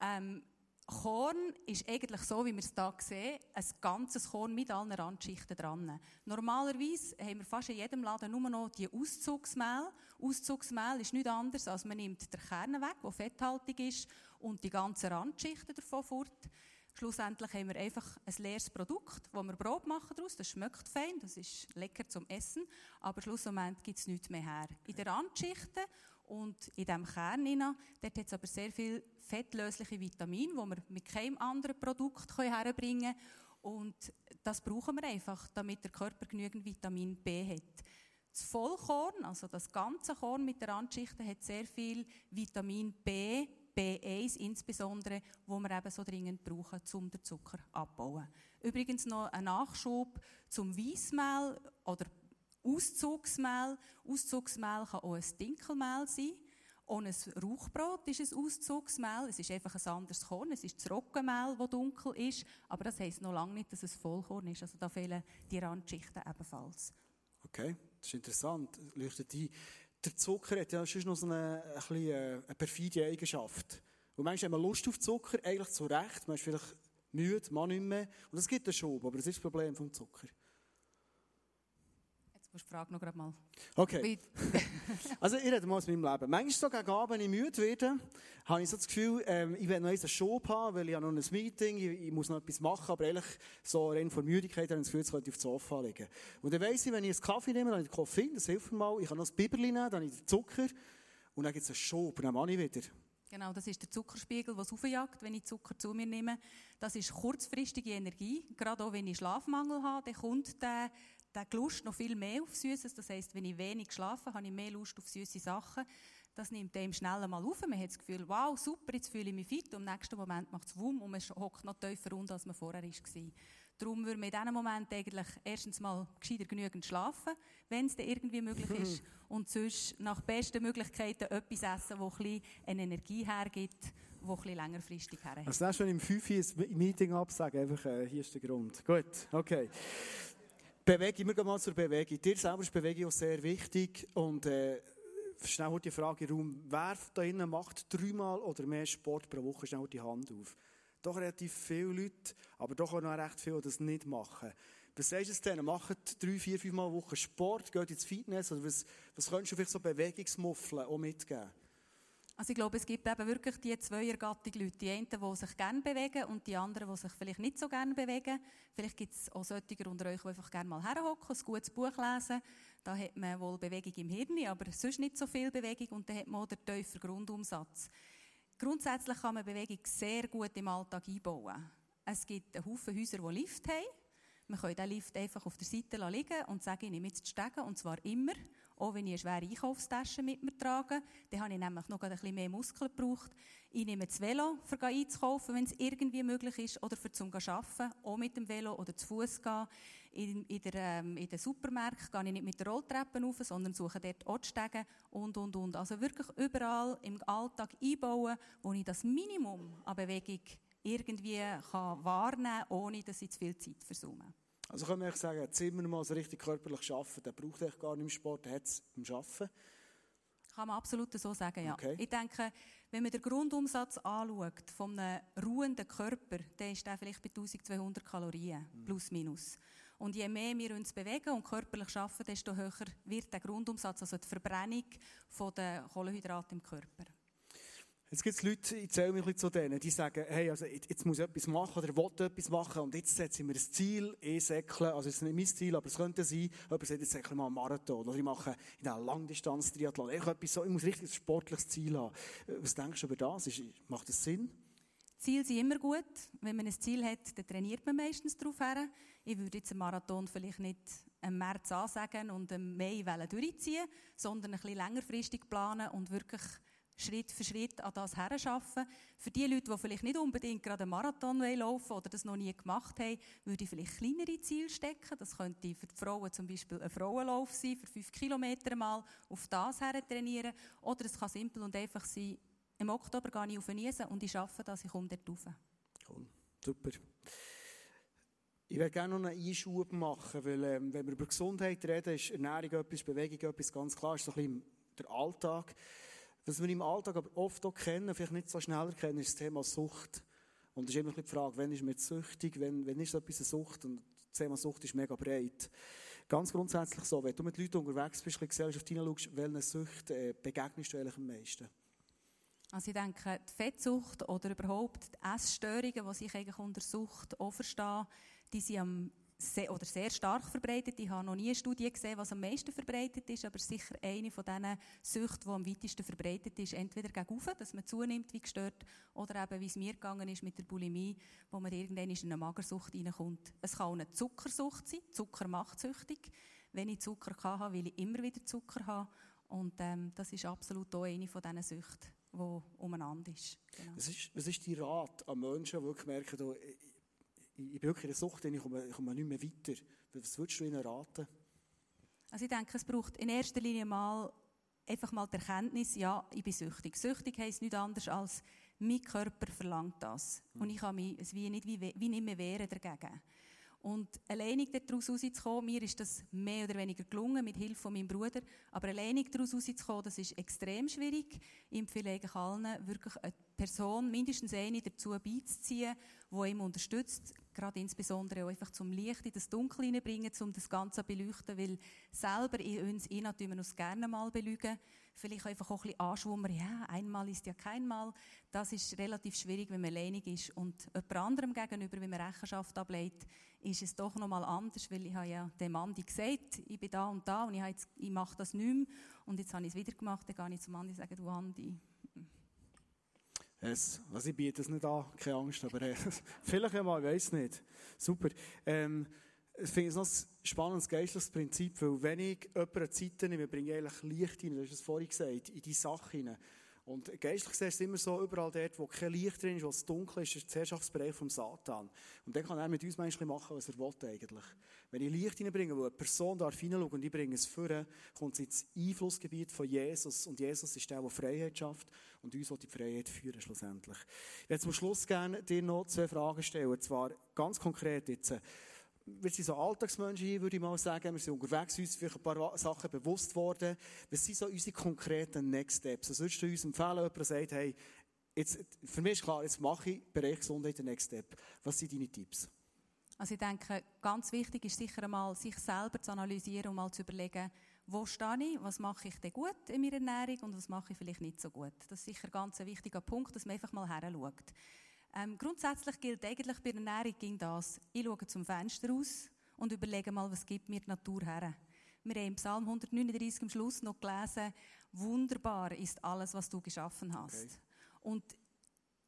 Ähm, Korn ist eigentlich so, wie wir es hier sehen, ein ganzes Korn mit allen Randschichten dran. Normalerweise haben wir fast in jedem Laden nur noch die Auszugsmehl. Auszugsmehl ist nichts anderes, als man nimmt den Kern weg, der fetthaltig ist, und die ganzen Randschichten davon fort. Schlussendlich haben wir einfach ein leeres Produkt, wo wir Brot machen daraus. Das schmeckt fein, das ist lecker zum Essen, aber schlussendlich gibt es nichts mehr her. In den Randschichten und in diesem Kern hinein, dort hat es aber sehr viel fettlösliche Vitamine, die wir mit keinem anderen Produkt herbringen können. Und das brauchen wir einfach, damit der Körper genügend Vitamin B hat. Das Vollkorn, also das ganze Korn mit der Randschichten, hat sehr viel Vitamin B, B1 insbesondere, wo wir eben so dringend brauchen, um den Zucker abzubauen. Übrigens noch ein Nachschub zum Weissmehl oder Auszugsmehl. Auszugsmehl kann auch ein Dinkelmehl sein. Und ein Rauchbrot ist ein Auszugsmehl. Es ist einfach ein anderes Korn. Es ist das Roggenmehl, das dunkel ist. Aber das heisst noch lange nicht, dass es Vollkorn ist. Also da fehlen die Randschichten ebenfalls. Okay, das ist interessant. Leuchtet ein. Der Zucker hat ja schon noch so eine, ein bisschen, äh, eine perfide Eigenschaft. Und manchmal hat man Lust auf Zucker, eigentlich zu Recht. Man ist vielleicht müde, man nicht mehr. Und das gibt einen Schub, aber das ist das Problem vom Zucker. Jetzt musst du die Frage noch gerade mal. Okay. Also, ich rede mal aus meinem Leben. Manchmal so gegen Abend, wenn ich müde werde, habe ich so das Gefühl, ähm, ich will noch einen Schub haben, weil ich habe noch ein Meeting, ich, ich muss noch etwas machen, aber eigentlich so rein von Müdigkeit habe ich das Gefühl, jetzt könnte ich auf das Sofa liegen. Und dann weiss ich, wenn ich einen Kaffee nehme, dann habe ich den Koffein, das hilft mir mal, ich kann noch das Biberli nehmen, dann habe ich den Zucker und dann gibt es einen Schub und dann mache ich wieder. Genau, das ist der Zuckerspiegel, der es aufjagt, wenn ich Zucker zu mir nehme. Das ist kurzfristige Energie. Gerade auch wenn ich Schlafmangel habe, dann kommt der, der Lust noch viel mehr auf Süßes. Das heisst, wenn ich wenig schlafe, habe ich mehr Lust auf süße Sachen. Das nimmt dem schnell mal auf. Man hat das Gefühl, wow, super, jetzt fühle ich mich fit. Und im nächsten Moment macht es Wumm und man hockt noch tiefer runter, als man vorher war. Darum würde man in diesem Moment eigentlich erstens mal gescheiter genügend schlafen, wenn es irgendwie möglich ist. und sonst nach besten Möglichkeiten etwas essen, das ein bisschen eine Energie hergibt, die ein bisschen längerfristig herhält. Also dann schon im 5 Uhr ein Meeting absagen, einfach, äh, hier ist der Grund. Gut, okay. Bewegung, wir gehen mal zur Bewegung. Dir selber ist Bewegung auch sehr wichtig und äh, schnell die Frage im Raum, wer da innen macht dreimal oder mehr Sport pro Woche, schnell die Hand auf. Doch relativ viele Leute, aber doch auch noch recht viele, die das nicht machen. Was sagst du jetzt denen? Macht drei, vier, fünf Mal Woche Sport, geht ins Fitness oder was, was könntest du vielleicht so Bewegungsmuffeln auch mitgeben? Also ich glaube, es gibt eben wirklich die Zweiergattung Leute. Die einen, die sich gerne bewegen und die anderen, die sich vielleicht nicht so gerne bewegen. Vielleicht gibt es auch solche unter euch, die einfach gerne mal herhocken, ein gutes Buch lesen. Da hat man wohl Bewegung im Hirn, aber sonst nicht so viel Bewegung und dann hat man auch den tiefen Grundumsatz. Grundsätzlich kann man Bewegung sehr gut im Alltag einbauen. Es gibt einen Haufen Häuser, die Lift haben. Man kann den Lift einfach auf der Seite liegen und sagen, ich nehme jetzt die Stege, und zwar immer. Auch wenn ich eine schwere Einkaufstasche mit mir trage, dann habe ich nämlich noch ein bisschen mehr Muskeln gebraucht. Ich nehme das Velo, um einzukaufen, wenn es irgendwie möglich ist, oder für zum arbeiten, auch mit dem Velo oder zu Fuß gehen. In, in, der, ähm, in den Supermärkten gehe ich nicht mit der Rolltreppe rauf, sondern suche dort Ortstegen und, und, und. Also wirklich überall im Alltag einbauen, wo ich das Minimum an Bewegung irgendwie kann wahrnehmen kann, ohne dass ich zu viel Zeit versumme. Also kann man sagen, ein Zimmermann, so richtig körperlich arbeiten, der braucht echt gar nicht im Sport, der hat es im Arbeiten. Kann man absolut so sagen, ja. Okay. Ich denke, wenn man den Grundumsatz anschaut von einem ruhenden Körper, dann ist der vielleicht bei 1200 Kalorien, mhm. plus minus. Und je mehr wir uns bewegen und körperlich arbeiten, desto höher wird der Grundumsatz, also die Verbrennung der Kohlenhydrate im Körper. Jetzt gibt es Leute, ich zähle mich zu denen, die sagen, hey, also jetzt muss ich etwas machen oder will etwas machen und jetzt setze ich mir ein Ziel, eh säckeln, also es ist nicht mein Ziel, aber es könnte sein, jemand sagt, jetzt säckle mal einen Marathon oder ich mache in einer Langdistanz-Triathlon. Ich, etwas ich muss richtig ein sportliches Ziel haben. Was denkst du über das? Macht das Sinn? Ziele sind immer gut. Wenn man ein Ziel hat, dann trainiert man meistens darauf her. Ich würde jetzt einen Marathon vielleicht nicht im März ansagen und im Mai durchziehen, sondern ein bisschen längerfristig planen und wirklich Schritt für Schritt an das herarbeiten. Für die Leute, die vielleicht nicht unbedingt gerade einen Marathon laufen oder das noch nie gemacht haben, würde ich vielleicht kleinere Ziele stecken. Das könnte für die Frauen zum Beispiel ein Frauenlauf sein, für fünf Kilometer mal auf das her trainieren. Oder es kann simpel und einfach sein, im Oktober gehe ich auf Niesen und ich arbeite das, ich dort rauf. Cool, super. Ich würde gerne noch einen Einschub machen, weil ähm, wenn wir über Gesundheit reden, ist Ernährung etwas, Bewegung etwas, ganz klar, ist so ein bisschen der Alltag. Was wir im Alltag aber oft auch kennen, vielleicht nicht so schnell erkennen, ist das Thema Sucht. Und es ist immer die Frage, wann ist man süchtig, wann, wann ist so etwas eine Sucht? Und das Thema Sucht ist mega breit. Ganz grundsätzlich so, wenn du mit Leuten unterwegs bist, in die Gesellschaft hineinschaust, welchen Sucht äh, begegnest du eigentlich am meisten? Also ich denke, die Fettsucht oder überhaupt die Essstörungen, die sich eigentlich unter Sucht auch verstehen, die sind am sehr, oder sehr stark verbreitet. Ich habe noch nie eine Studie gesehen, was am meisten verbreitet ist, aber sicher eine von diesen Süchten, die am weitesten verbreitet ist. Entweder gegen dass man zunimmt, wie gestört, oder eben, wie es mir gegangen ist mit der Bulimie, wo man irgendwann in eine Magersucht reinkommt. Es kann auch eine Zuckersucht sein. Zucker macht süchtig. Wenn ich Zucker habe, will ich immer wieder Zucker haben. Und ähm, das ist absolut auch eine von diesen Süchten, die umeinander ist. Genau. Was, ist was ist die Rat an Menschen, die merken, ich bin wirklich in der Sucht, ich komme, ich komme nicht mehr weiter. Was würdest du ihnen raten? Also ich denke, es braucht in erster Linie mal einfach mal die Erkenntnis, ja, ich bin süchtig. Süchtig heisst nichts anderes als, mein Körper verlangt das. Mhm. Und ich kann mich wie nicht, wie, wie nicht mehr wehren dagegen. Und alleinig daraus rauszukommen, mir ist das mehr oder weniger gelungen, mit Hilfe von meinem Bruder. Aber alleinig daraus rauszukommen, das ist extrem schwierig. Ich empfehle eigentlich allen, wirklich eine Person, mindestens eine, dazu beizuziehen, die ihm unterstützt, gerade insbesondere auch einfach zum Licht in das Dunkel hineinbringen, um das Ganze zu beleuchten, weil selber in uns ihn natürlich uns gerne mal belügen. Vielleicht einfach auch ein bisschen anschwummern, ja, einmal ist ja kein Mal. Das ist relativ schwierig, wenn man alleinig ist. Und jemand anderem gegenüber, wenn man Rechenschaft ablegt, ist es doch noch mal anders, weil ich habe ja dem Andi gesagt, ich bin da und da und ich, jetzt, ich mache das nicht mehr. Und jetzt habe ich es wieder gemacht, dann gehe ich zum Andi und sage, du Andi, es, also ich biete es nicht an, keine Angst, aber äh, vielleicht einmal, ich weiß nicht. Super. Ähm, ich finde es noch ein spannendes geistliches Prinzip, weil wenn ich jemanden Zeit nehme, bringe ich eigentlich Licht hinein, du hast es vorhin gesagt, in die Sache hinein. Und geistlich gesehen ist es immer so, überall dort, wo kein Licht drin ist, wo es dunkel ist, ist der Herrschaftsbereich vom Satan. Und dann kann er mit uns manchmal machen, was er will eigentlich. Wenn ich Licht hineinbringe, wo eine Person darf hineinschauen und ich bringe es vor, kommt es ins Einflussgebiet von Jesus. Und Jesus ist der, der Freiheit schafft und uns die Freiheit führen schlussendlich. Ich werde zum Schluss gerne dir noch zwei Fragen stellen. Und zwar ganz konkret jetzt wir sind so Alltagsmenschen, würde ich mal sagen. Wir sind unterwegs, uns vielleicht ein paar Sachen bewusst worden. Was sind so unsere konkreten Next Steps? Was würdest du uns empfehlen, jemand der sagt, hey, jetzt, für mich ist klar, jetzt mache ich Bereich Gesundheit den Next Step. Was sind deine Tipps? Also ich denke, ganz wichtig ist sicher einmal, sich selber zu analysieren und mal zu überlegen, wo stehe ich, was mache ich denn gut in meiner Ernährung und was mache ich vielleicht nicht so gut. Das ist sicher ein ganz wichtiger Punkt, dass man einfach mal her schaut. Ähm, grundsätzlich gilt eigentlich bei der Ernährung ging das. Ich schaue zum Fenster aus und überlege mal, was gibt mir die Natur her. Wir haben im Psalm 139 am Schluss noch gelesen, wunderbar ist alles, was du geschaffen hast. Okay. Und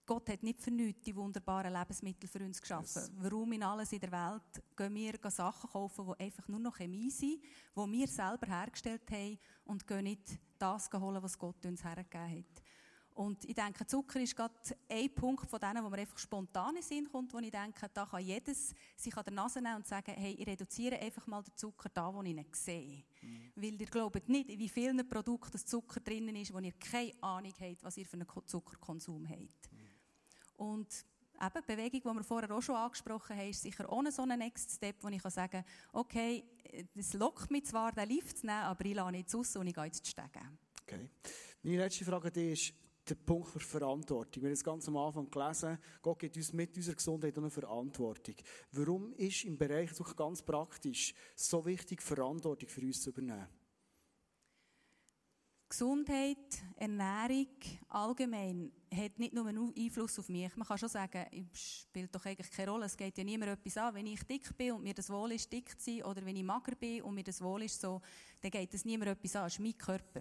Gott hat nicht für nichts die wunderbaren Lebensmittel für uns geschaffen. Yes. Warum in alles in der Welt gehen wir Sachen kaufen, die einfach nur noch Chemie sind, die wir selber hergestellt haben und gehen nicht das holen, was Gott uns hergegeben hat. Und ich denke, Zucker ist gerade ein Punkt von denen, wo man einfach spontan in Sinn kommt, wo ich denke, da kann jedes sich an der Nase nehmen und sagen, hey, ich reduziere einfach mal den Zucker da, wo ich ihn sehe. Mhm. Weil ihr glaubt nicht, in wie vielen Produkten Zucker drinnen ist, wo ihr keine Ahnung habt, was ihr für einen Zuckerkonsum habt. Mhm. Und eben, Bewegung, die wir vorher auch schon angesprochen haben, ist sicher ohne so einen Next Step, wo ich sagen kann, okay, das lockt mich zwar, den Lift zu nehmen, aber ich lasse nicht raus und ich gehe jetzt steigen. Okay. Meine letzte Frage an dich ist, der Punkt der Verantwortung. Wir haben es ganz am Anfang gelesen, Gott gibt uns mit unserer Gesundheit eine Verantwortung. Warum ist im Bereich ganz praktisch so wichtig, Verantwortung für uns zu übernehmen? Gesundheit, Ernährung allgemein hat nicht nur einen Einfluss auf mich. Man kann schon sagen, es spielt doch eigentlich keine Rolle. Es geht ja niemand etwas an. Wenn ich dick bin und mir das wohl ist, dick zu sein, oder wenn ich mager bin und mir das wohl ist, so, dann geht es niemand etwas an. Es ist mein Körper.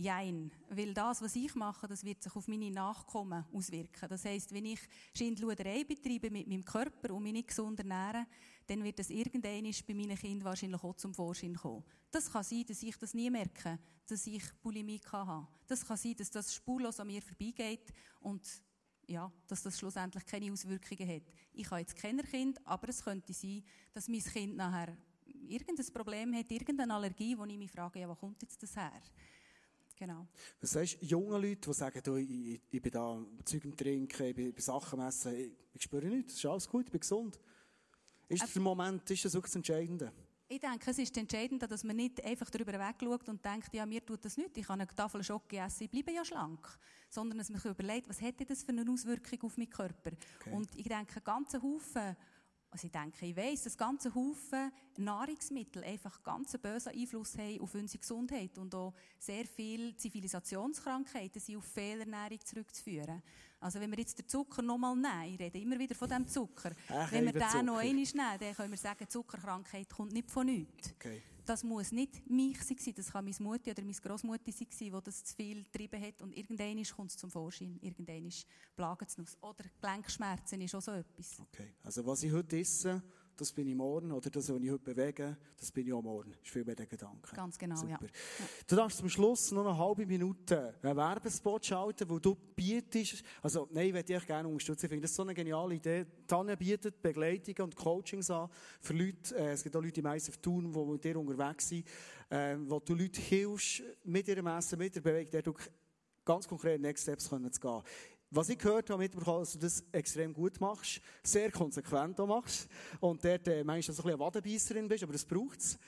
Jein. Weil das, was ich mache, das wird sich auf meine Nachkommen auswirken. Das heisst, wenn ich Schindluderei betreibe mit meinem Körper und mich nicht gesund ernähre, dann wird das irgendwann bei meinen Kindern wahrscheinlich auch zum Vorschein kommen. Das kann sein, dass ich das nie merke, dass ich Bulimie habe. Das kann sein, dass das spurlos an mir vorbeigeht und ja, dass das schlussendlich keine Auswirkungen hat. Ich habe jetzt kein Kind, aber es könnte sein, dass mein Kind nachher irgendein Problem hat, irgendeine Allergie, wo ich mich frage, ja, wo kommt jetzt das her? Genau. Was sagst du jungen Leuten, die sagen, du, ich, ich, bin da Zeug am Trinken, ich bin bei Sachen messen, ich, ich spüre nichts, es ist alles gut, ich bin gesund. Ist das der Moment, ist das wirklich das Entscheidende? Ich denke, es ist entscheidend, dass man nicht einfach darüber wegschaut und denkt, ja, mir tut das nicht, ich habe eine Tafel Schoki essen, ich bleibe ja schlank. Sondern dass man sich überlegt, was hätte das für eine Auswirkung auf meinen Körper? Okay. Und ich denke, ein ganzer Haufen also ich denke, ich weiss, dass ganze Haufen Nahrungsmittel einfach ganz bösen Einfluss haben auf unsere Gesundheit und auch sehr viele Zivilisationskrankheiten sind auf Fehlernährung zurückzuführen. Also wenn wir jetzt den Zucker nochmal nehmen, ich rede immer wieder von dem Zucker, Ach, wenn wir den Zucker. noch einmal nehmen, dann können wir sagen, Zuckerkrankheit kommt nicht von nichts. Okay das muss nicht mich sein, das kann meine Mutter oder meine Großmutter sein, die das zu viel getrieben hat und irgendwann kommt es zum Vorschein, irgendwann plagen es uns. Oder Gelenkschmerzen ist auch so etwas. Okay, also was ich heute esse, das bin ich morgen, oder das, was ich heute bewege, das bin ich auch morgen. Das ist viel mehr der Gedanke. Ganz genau, Super. ja. Du darfst zum Schluss noch eine halbe Minute einen Werbespot schalten, wo du bietest, also nein, ich würde dich gerne unterstützen, ich finde das so eine geniale Idee. Tanja bietet Begleitungen und Coachings an für Leute, äh, es gibt auch Leute im ISF Thun, die mit dir unterwegs sind, äh, wo du Leute hilfst, mit ihrem Essen, mit der Bewegung, ganz konkret Next Steps können zu gehen. Was ich gehört habe, mitbekommen, dass du das extrem gut machst, sehr konsequent auch machst und dort äh, manchmal so ein bisschen eine Wadenbeisserin bist, aber das braucht es.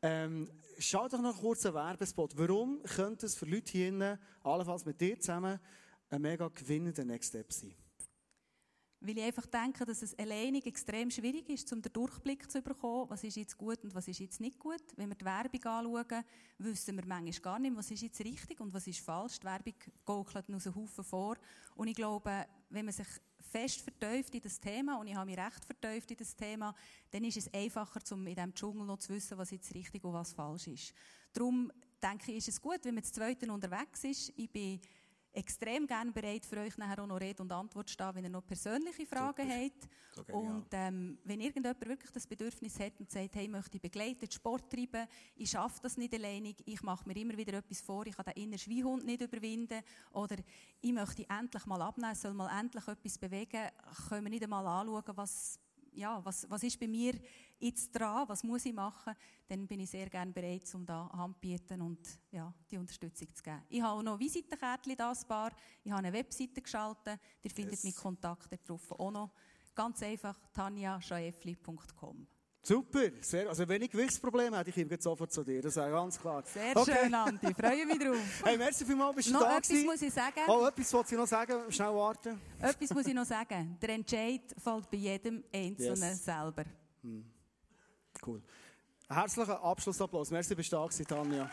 Ähm, schau doch noch kurz einen Werbespot. Warum könnte es für Leute hier, allenfalls mit dir zusammen, ein mega gewinnender Next Step sein? Weil ich einfach denke, dass es alleinig extrem schwierig ist, um den Durchblick zu bekommen, was ist jetzt gut und was ist jetzt nicht gut. Wenn wir die Werbung anschauen, wissen wir manchmal gar nicht, was ist jetzt richtig und was ist falsch. Die Werbung gaukelt uns einen Haufen vor. Und ich glaube, wenn man sich fest verteuft in das Thema, und ich habe mich recht verteuft in das Thema, dann ist es einfacher, um in diesem Dschungel noch zu wissen, was jetzt richtig und was falsch ist. Darum denke ich, ist es gut, wenn man zu Zweiten unterwegs ist. Ich bin extrem gerne bereit, für euch nachher auch noch Rede und Antwort zu stehen, wenn ihr noch persönliche Fragen Super. habt. Okay, und ähm, wenn irgendjemand wirklich das Bedürfnis hat und sagt, hey, ich möchte begleiten, Sport treiben, ich schaffe das nicht alleinig, ich mache mir immer wieder etwas vor, ich kann den inneren Schweinhund nicht überwinden. Oder ich möchte endlich mal abnehmen, soll mal endlich etwas bewegen, können wir nicht einmal anschauen, was ja, was, was ist bei mir jetzt dran, was muss ich machen, dann bin ich sehr gerne bereit, um da Hand zu bieten und ja, die Unterstützung zu geben. Ich habe auch noch Visitenkärtchen das Paar, ich habe eine Webseite geschaltet, ihr findet yes. mit Kontakten drauf auch noch. Ganz einfach, tanjaschaefli.com. Super, sehr, also wenn ich Gewichtsprobleme hätte, ich komme sofort zu dir, das ist ganz klar. Sehr okay. schön, Andi, freue mich drauf. Hey, merci vielmals, bist du noch da etwas gewesen? muss ich sagen. Oh, etwas wollte ich noch sagen, schnell warten. Etwas muss ich noch sagen, der Entscheid fällt bei jedem Einzelnen yes. selber. Hm. Cool. Herzlichen Abschlussapplaus. Merci, bist du da gewesen, Tanja.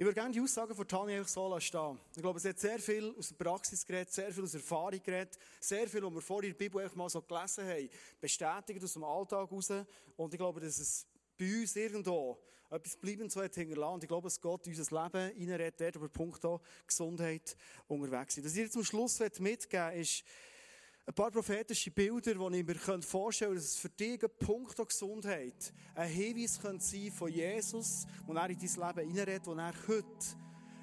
Ich würde gerne die Aussagen von Tanja so stehen. Ich glaube, sie hat sehr viel aus der Praxis geredet, sehr viel aus Erfahrung geredet, sehr viel, was wir vorher in der Bibel einfach mal so gelesen haben, bestätigt aus dem Alltag heraus. Und ich glaube, dass es bei uns irgendwo etwas bleibend so hat hinterlassen. Und ich glaube, dass Gott in unser Leben reinredet, dort über Punkt Gesundheit unterwegs sind. Was ich dir zum Schluss mitgeben möchte, ist, ein paar prophetische Bilder, die ich mir vorstellen könnte, dass es für dich ein Punkt Gesundheit ein Hinweis könnte sein von Jesus, wo er in dein Leben hineinredet, wo er heute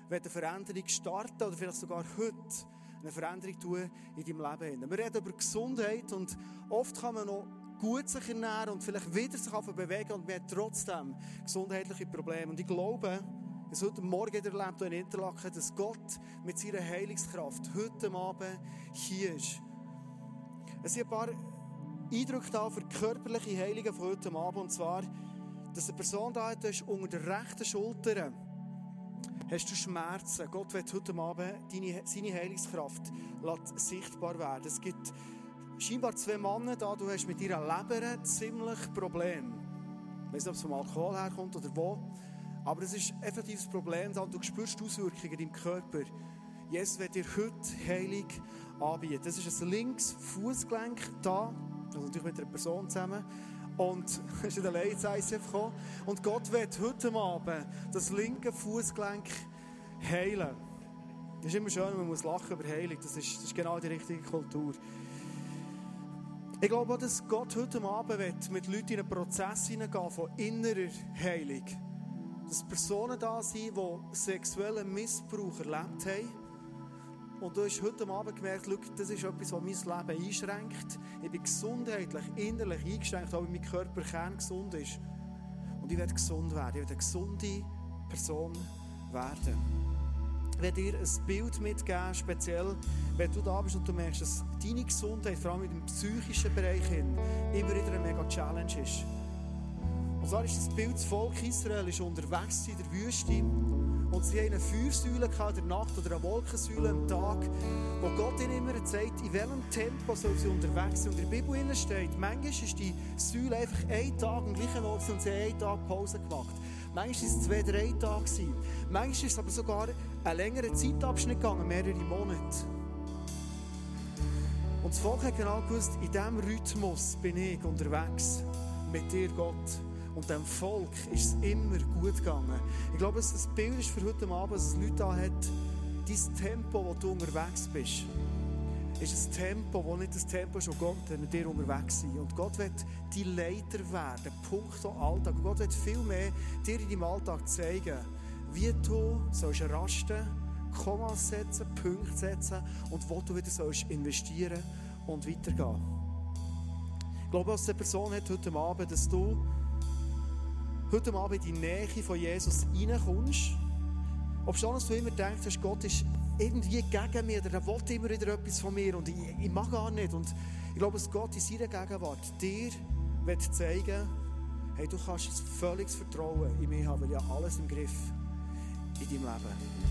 eine Veränderung starten oder vielleicht sogar heute eine Veränderung tun in deinem Leben. Wir reden über Gesundheit und oft kann man noch gut sich ernähren und vielleicht wieder sich bewegen und man hat trotzdem gesundheitliche Probleme. Und ich glaube, es heute Morgen erlebt in Interlaken, dass Gott mit seiner Heilungskraft heute Abend hier ist. Es sind ein paar Eindrücke da für körperliche Heilungen von heute Abend. Und zwar, dass eine Person da ist unter der rechten Schulter hast du Schmerzen. Gott wird heute Abend deine, seine Heilungskraft sichtbar werden. Es gibt scheinbar zwei Männer da, du hast mit ihrer Leber ziemlich Probleme. Ich weiß nicht, ob es vom Alkohol herkommt oder wo. Aber es ist effektiv das Problem da du spürst Auswirkungen in deinem Körper. Jesus wird dir heute Heilung anbieten. Das ist ein linkes Fußgelenk da, also natürlich mit einer Person zusammen. Und es ist in der ins ICF gekommen. Und Gott wird heute Abend das linke Fußgelenk heilen. Das ist immer schön, man muss lachen über Heilung. Das ist, das ist genau die richtige Kultur. Ich glaube auch, dass Gott heute Abend wird mit Leuten in einen Prozess hineingehen von innerer Heilung. Dass Personen da sind, die sexuellen Missbrauch erlebt haben und du hast heute Abend gemerkt, das ist etwas, was mein Leben einschränkt. Ich bin gesundheitlich, innerlich eingeschränkt, wenn mein Körper gesund ist. Und ich werde gesund werden. Ich werde eine gesunde Person werden. Ich werde dir ein Bild mitgeben, speziell, wenn du da bist und du merkst, dass deine Gesundheit, vor allem im psychischen Bereich, hin, immer wieder eine mega Challenge ist. Und zwar ist das Bild, das Volk Israel ist unterwegs in der Wüste und sie haben eine Feuersäule in der Nacht oder eine Wolkensäule am Tag, wo Gott ihnen immer sagt, in welchem Tempo soll sie unterwegs sein. Und in der Bibel steht, manchmal ist die Säule einfach ein Tag am gleichen Ort und sie haben einen Tag Pause gemacht. Manchmal waren es zwei, drei Tage. Manchmal ist es aber sogar einen längeren Zeitabschnitt gegangen, mehrere Monate. Und das Volk hat genau gewusst, in diesem Rhythmus bin ich unterwegs mit dir, Gott. Und dem Volk ist es immer gut gegangen. Ich glaube, das Bild ist für heute Abend, dass es Leute da hat, dein Tempo, wo du unterwegs bist, ist ein Tempo, das nicht das Tempo ist, wo Gott mit dir unterwegs ist. Und Gott wird die Leiter werden, Punkt Alltag. Gott wird viel mehr dir in deinem Alltag zeigen, wie du sollst rasten, Kommas setzen, Punkte setzen und wo du wieder sollst investieren und weitergehen. Ich glaube, als eine Person hat heute Abend, dass du heute Abend in die Nähe von Jesus reinkommst, ob schon du immer denkst, Gott ist irgendwie gegen mich oder er will immer wieder etwas von mir und ich, ich mag gar nicht. Und ich glaube, dass Gott in seiner Gegenwart dir wird zeigen hey, du kannst ein völliges Vertrauen in mich haben, weil ich alles im Griff in deinem Leben.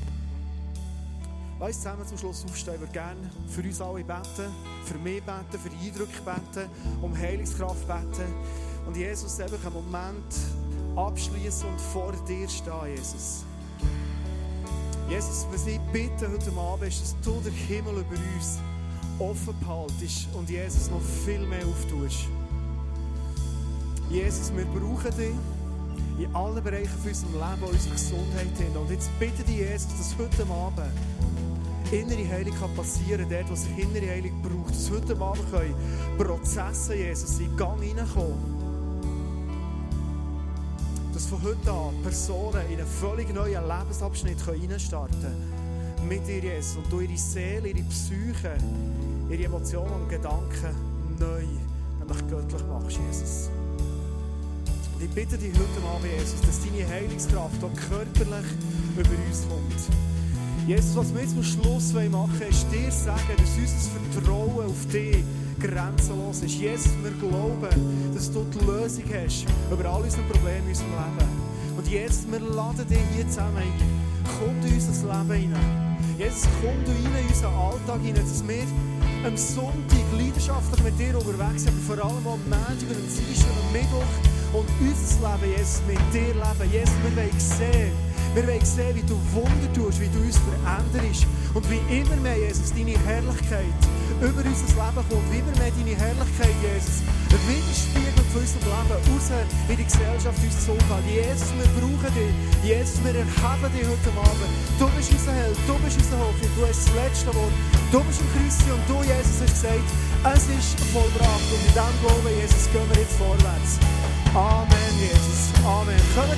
Lass uns zusammen zum Schluss aufstehen. Ich würde gerne für uns alle beten, für mich beten, für Eindrücke beten, um Heilungskraft beten. Und Jesus, einfach einen Moment abschließen und vor dir stehen, Jesus. Jesus, was ich bitte heute Abend ist, dass du den Himmel über uns offen behaltest und Jesus noch viel mehr auftust. Jesus, wir brauchen dich in allen Bereichen von unserem Leben, unserer Gesundheit hin. Und jetzt bitte dich, Jesus, dass heute Abend innere Heilung passieren kann, dort, wo es innere Heilung braucht. Dass heute Abend können Prozesse, Jesus, in Gang hineinkommen dass von heute an Personen in einen völlig neuen Lebensabschnitt reinstarten können. Mit dir, Jesus. Und du ihre Seele, ihre Psyche, ihre Emotionen und Gedanken neu, nämlich göttlich machst, Jesus. Und ich bitte dich heute Abend, Jesus, dass deine Heilungskraft auch körperlich über uns kommt. Jesus, was wir jetzt am Schluss machen wollen, ist dir sagen, dass unser Vertrauen auf dich grenzenlos ist. Jesus, wir glauben, dass du die Lösung hast über all unsere Probleme in unserem Leben. Und jetzt, wir laden dich hier zusammen ein. Komm in unser Leben hinein. Jesus, komm du rein in unseren Alltag hinein, dass wir am Sonntag leidenschaftlich mit dir unterwegs sind, aber vor allem am Montag und am Dienstag und Mittwoch und unser Leben, Jesus, mit dir leben. Jesus, wir wollen sehen, wir wollen sehen, wie du Wunder tust, wie du uns veränderst und wie immer mehr, Jesus, deine Herrlichkeit über unser Leben kommt, wie immer mehr deine Herrlichkeit, Jesus, widerspiegelt von unserem Leben raus in die Gesellschaft, uns zu umgehen. Jesus, wir brauchen dich. Jesus, wir erheben dich heute Abend. Du bist unser Held, du bist unser Hoffnung, du hast das letzte Wort. Du bist im Kreuz und du, Jesus, hast gesagt, es ist vollbracht. Und in diesem Glauben, Jesus, gehen wir jetzt vorwärts. Amen, Jesus. Amen.